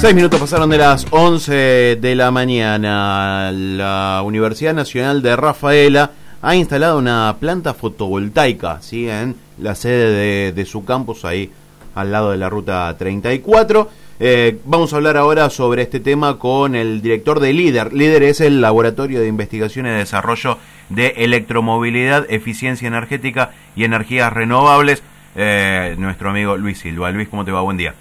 Seis minutos pasaron de las 11 de la mañana. La Universidad Nacional de Rafaela ha instalado una planta fotovoltaica ¿sí? en la sede de, su campus, ahí al lado de la ruta 34. Eh, vamos a hablar ahora sobre este tema con el director de LIDER. LIDER es el Laboratorio de Investigación y Desarrollo de Electromovilidad, Eficiencia Energética y Energías Renovables. Eh, nuestro amigo Luis Silva. Luis, ¿cómo te va? Buen día.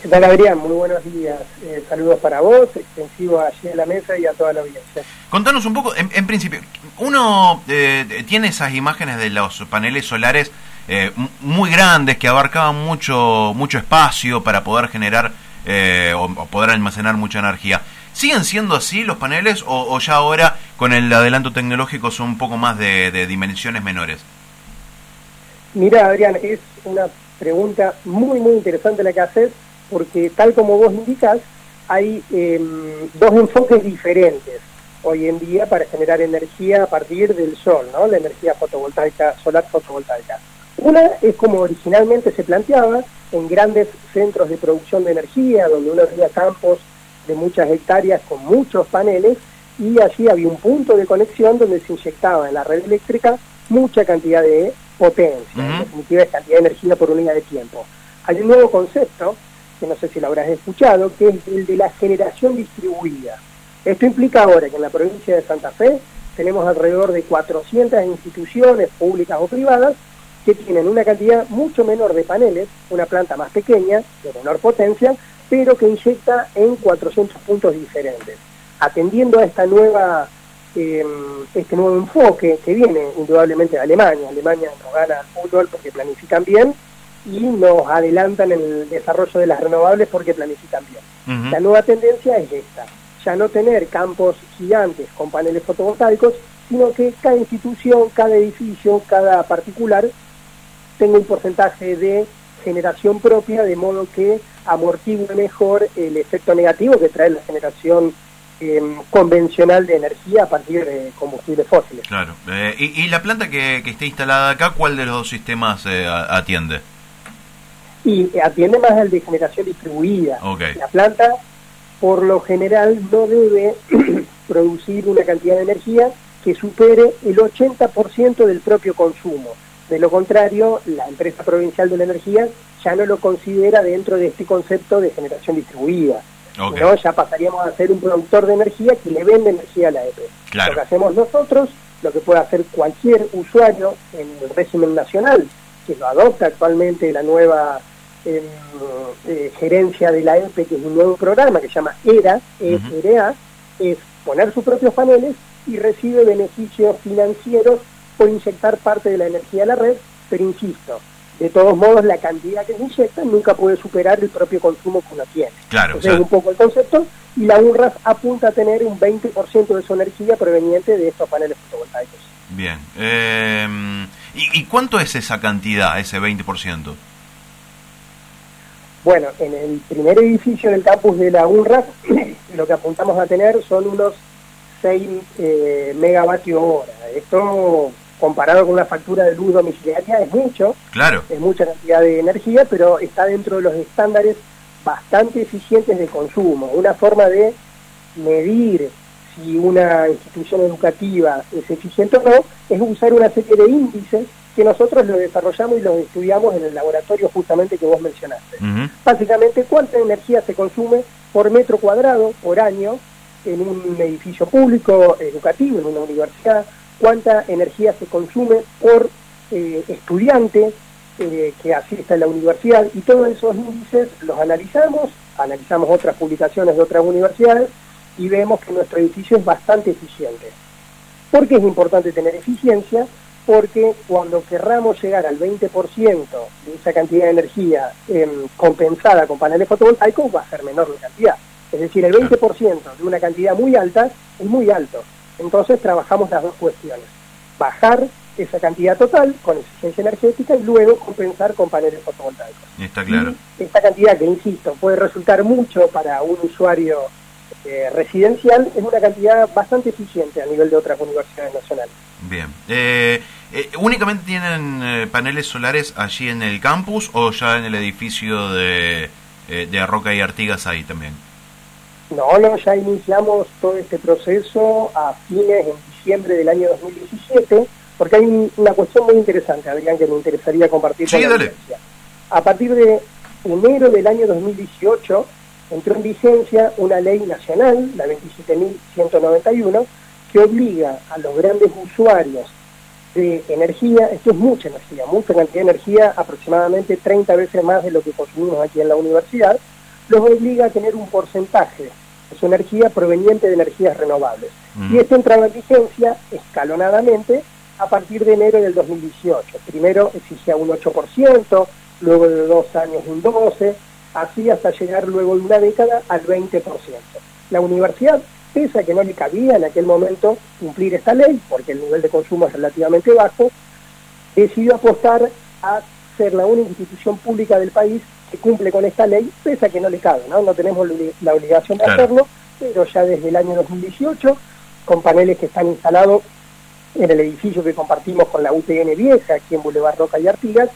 ¿Qué tal, Adrián? Muy buenos días. Eh, saludos para vos, extensivo allí en la mesa y a toda la audiencia. Contanos un poco, en, principio, uno eh, tiene esas imágenes de los paneles solares eh, muy grandes que abarcaban mucho, mucho espacio para poder generar o, poder almacenar mucha energía. ¿Siguen siendo así los paneles o, ya ahora con el adelanto tecnológico son un poco más de, de dimensiones menores? Mira, Adrián, es una pregunta muy, muy interesante la que haces porque tal como vos indicas, hay em, dos enfoques diferentes hoy en día para generar energía a partir del sol, ¿no? la energía fotovoltaica, solar fotovoltaica. Una es como originalmente se planteaba, en grandes centros de producción de energía, donde uno había campos de muchas hectáreas con muchos paneles, y allí había un punto de conexión donde se inyectaba en la red eléctrica mucha cantidad de potencia, en definitiva es cantidad de energía por unidad de tiempo. Hay un nuevo concepto que no sé si lo habrás escuchado, que es el de la generación distribuida. Esto implica ahora que en la provincia de Santa Fe tenemos alrededor de 400 instituciones públicas o privadas que tienen una cantidad mucho menor de paneles, una planta más pequeña, de menor potencia, pero que inyecta en 400 puntos diferentes. Atendiendo a esta nueva, em, este nuevo enfoque que viene indudablemente de Alemania, Alemania no gana fútbol porque planifican bien, y nos adelantan en el desarrollo de las renovables porque planifican bien. La nueva tendencia es esta, ya no tener campos gigantes con paneles fotovoltaicos, sino que cada institución, cada edificio, cada particular tenga un porcentaje de generación propia, de modo que amortigue mejor el efecto negativo que trae la generación em, convencional de energía a partir de combustibles fósiles. Claro. Eh, y, la planta que, esté instalada acá, cuál de los dos sistemas eh, atiende? Y atiende más al de generación distribuida. La planta, por lo general, no debe producir una cantidad de energía que supere el 80% del propio consumo. De lo contrario, la empresa provincial de la energía ya no lo considera dentro de este concepto de generación distribuida. ¿no? Ya pasaríamos a ser un productor de energía que le vende energía a la EP. Lo que hacemos nosotros, lo que puede hacer cualquier usuario en el régimen nacional, que lo adopta actualmente la nueva eh, gerencia de la EPE, que es un nuevo programa que se llama ERA, ERA, es poner sus propios paneles y recibe beneficios financieros por inyectar parte de la energía a la red, pero insisto, de todos modos la cantidad que se inyecta nunca puede superar el propio consumo que uno tiene. Claro, es un poco el concepto y la UNRAS apunta a tener un 20% de su energía proveniente de estos paneles fotovoltaicos. Bien. Eh, ¿y, ¿Y cuánto es esa cantidad, ese 20%? Bueno, en el primer edificio del campus de la UNRA, lo que apuntamos a tener son unos 6 eh, megavatios hora. Esto, comparado con una factura de luz domiciliaria, es mucho. Claro. Es mucha cantidad de energía, pero está dentro de los estándares bastante eficientes de consumo. Una forma de medir si una institución educativa es eficiente o no es usar una serie de índices que nosotros lo desarrollamos y lo estudiamos en el laboratorio justamente que vos mencionaste. Básicamente, cuánta energía se consume por metro cuadrado por año en un edificio público, educativo, en una universidad, cuánta energía se consume por eh, estudiante eh, que asiste a la universidad y todos esos índices los analizamos, analizamos otras publicaciones de otras universidades y vemos que nuestro edificio es bastante eficiente. ¿Por qué es importante tener eficiencia? Porque cuando querramos llegar al 20% de esa cantidad de energía em, compensada con paneles fotovoltaicos, va a ser menor la cantidad. Es decir, el 20% de una cantidad muy alta es muy alto. Entonces trabajamos las dos cuestiones. Bajar esa cantidad total con eficiencia energética y luego compensar con paneles fotovoltaicos. Está claro. esta cantidad que, insisto, puede resultar mucho para un usuario eh, residencial, es una cantidad bastante eficiente a nivel de otras universidades nacionales. Bien. Eh, eh, ¿Únicamente tienen eh, paneles solares allí en el campus o ya en el edificio de de Roca y Artigas ahí también. No, no, ya iniciamos todo este proceso a fines, en diciembre del año 2017, porque hay una cuestión muy interesante, Adrián, que me interesaría compartir sí, con la A partir de enero del año 2018 entró en vigencia una ley nacional, la 27.191, que obliga a los grandes usuarios de energía, esto es mucha energía, mucha cantidad de energía, aproximadamente 30 veces más de lo que consumimos aquí en la universidad, los obliga a tener un porcentaje de su energía proveniente de energías renovables. Y esto entraba en vigencia escalonadamente a partir de enero del 2018. Primero exigía un 8%, luego de dos años un 12%, así hasta llegar luego de una década al 20%. La universidad, pese a que no le cabía en aquel momento cumplir esta ley, porque el nivel de consumo es relativamente bajo, decidió apostar a ser la única institución pública del país que cumple con esta ley, pese a que no le cabe, ¿no? No tenemos la obligación de hacerlo, pero ya desde el año 2018, con paneles que están instalados en el edificio que compartimos con la UTN Vieja, aquí en Boulevard Roca y Artigas,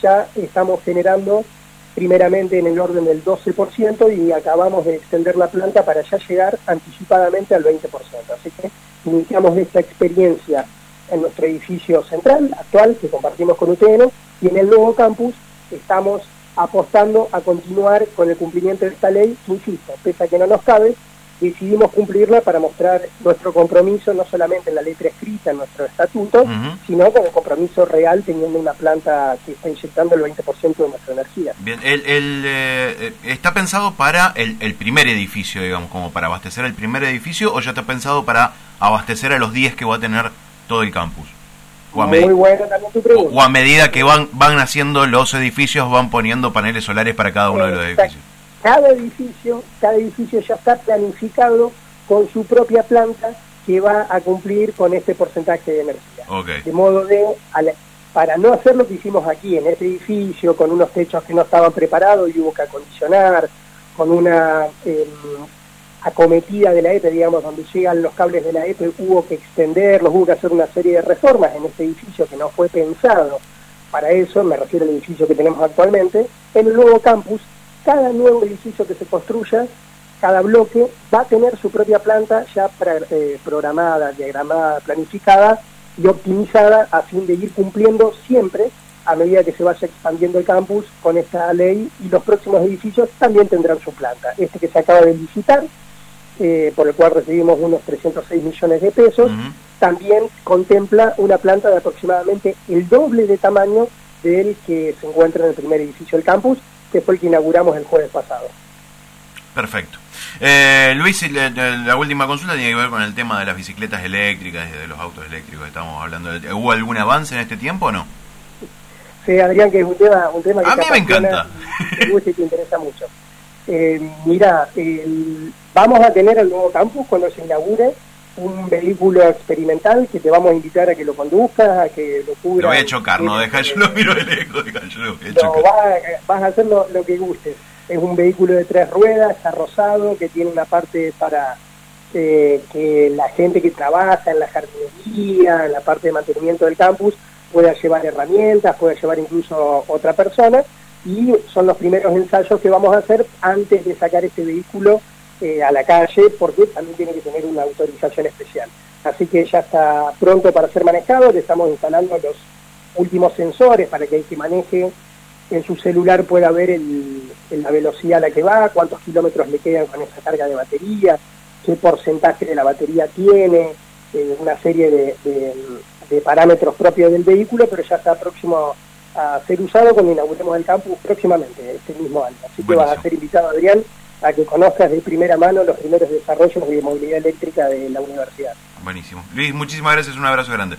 ya estamos generando primeramente en el orden del 12% y acabamos de extender la planta para ya llegar anticipadamente al 20%. Así que iniciamos esta experiencia en nuestro edificio central actual que compartimos con UTN y en el nuevo campus estamos apostando a continuar con el cumplimiento de esta ley, insisto, pese a que no nos cabe, decidimos cumplirla para mostrar nuestro compromiso no solamente en la letra escrita, en nuestro estatuto, sino el compromiso real teniendo una planta que está inyectando el 20% de nuestra energía. Bien, el, el eh, ¿está pensado para el, el, primer edificio, digamos, como para abastecer el primer edificio o ya está pensado para abastecer a los 10 que va a tener todo el campus? O a, Muy buena también tu pregunta. o a medida que van, van haciendo los edificios, van poniendo paneles solares para cada uno de los edificios cada edificio, cada edificio ya está planificado con su propia planta que va a cumplir con este porcentaje de energía. De modo de, para no hacer lo que hicimos aquí en este edificio, con unos techos que no estaban preparados y hubo que acondicionar, con una em, acometida de la EPE, digamos, donde llegan los cables de la EPE, hubo que extenderlos, hubo que hacer una serie de reformas en este edificio que no fue pensado para eso, me refiero al edificio que tenemos actualmente, en el nuevo campus cada nuevo edificio que se construya, cada bloque va a tener su propia planta ya eh, programada, diagramada, planificada y optimizada a fin de ir cumpliendo siempre a medida que se vaya expandiendo el campus con esta ley y los próximos edificios también tendrán su planta. Este que se acaba de licitar, eh, por el cual recibimos unos 306 millones de pesos, también contempla una planta de aproximadamente el doble de tamaño del que se encuentra en el primer edificio del campus que fue el que inauguramos el jueves pasado. Perfecto. Eh, Luis, la, última consulta tiene que ver con el tema de las bicicletas eléctricas y de los autos eléctricos. Estamos hablando. ¿Hubo algún avance en este tiempo o no? Sí, Adrián, que es un tema, un tema que a mí me encanta. y te interesa mucho. Eh, mira, vamos a tener el nuevo campus cuando se inaugure un vehículo experimental que te vamos a invitar a que lo conduzcas, a que lo cubra. Lo voy a chocar, no, deja yo lo miro de lejos, deja yo lo voy a chocar. No, vas, a hacer lo, que gustes. Es un vehículo de tres ruedas, está rosado, que tiene una parte para eh, que la gente que trabaja en la jardinería, en la parte de mantenimiento del campus, pueda llevar herramientas, pueda llevar incluso otra persona. Y son los primeros ensayos que vamos a hacer antes de sacar este vehículo eh, a la calle porque también tiene que tener una autorización especial. Así que ya está pronto para ser manejado, le estamos instalando los últimos sensores para que el que maneje en su celular pueda ver la velocidad a la que va, cuántos kilómetros le quedan con esa carga de batería, qué porcentaje de la batería tiene, eh, una serie de, parámetros propios del vehículo, pero ya está próximo a ser usado cuando inauguremos el campus próximamente, este mismo año. Así que vas a ser invitado, Adrián, a que conozcas de primera mano los primeros desarrollos de movilidad eléctrica de la universidad. Buenísimo. Luis, muchísimas gracias, un abrazo grande.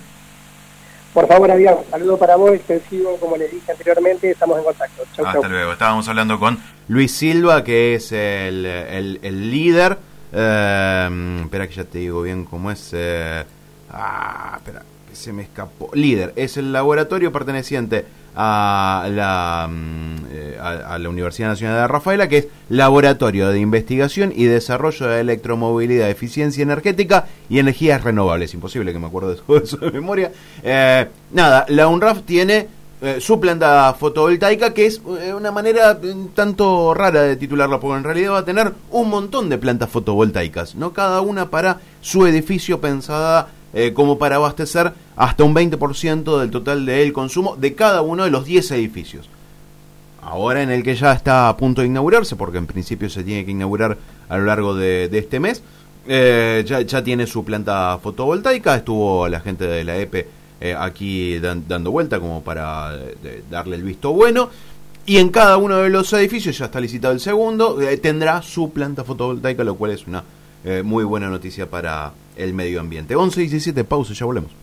Por favor, adiós. Saludo para vos, extensivo, como les dije anteriormente, estamos en contacto. Hasta luego. Estábamos hablando con Luis Silva, que es el, el, líder. Eh, espera que ya te digo bien cómo es. Eh, ah, espera, que se me escapó. Líder, es el laboratorio perteneciente a la, mm, eh, a, la Universidad Nacional de Rafaela, que es Laboratorio de Investigación y Desarrollo de Electromovilidad, Eficiencia Energética y Energías Renovables. Imposible que me acuerdo de todo eso de memoria. Eh, nada, la UNRAF tiene eh, su planta fotovoltaica, que es una manera tanto rara de titularla, porque en realidad va a tener un montón de plantas fotovoltaicas, no cada una para su edificio pensada eh, como para abastecer hasta un 20% del total del consumo de cada uno de los 10 edificios. Ahora en el que ya está a punto de inaugurarse, porque en principio se tiene que inaugurar a lo largo de, este mes, ya, ya tiene su planta fotovoltaica, estuvo la gente de la EPE eh, aquí dando vuelta como para eh, darle el visto bueno. Y en cada uno de los edificios, ya está licitado el segundo, eh, tendrá su planta fotovoltaica, lo cual es una muy buena noticia para el medio ambiente. 11 y 17, pausa, ya volvemos.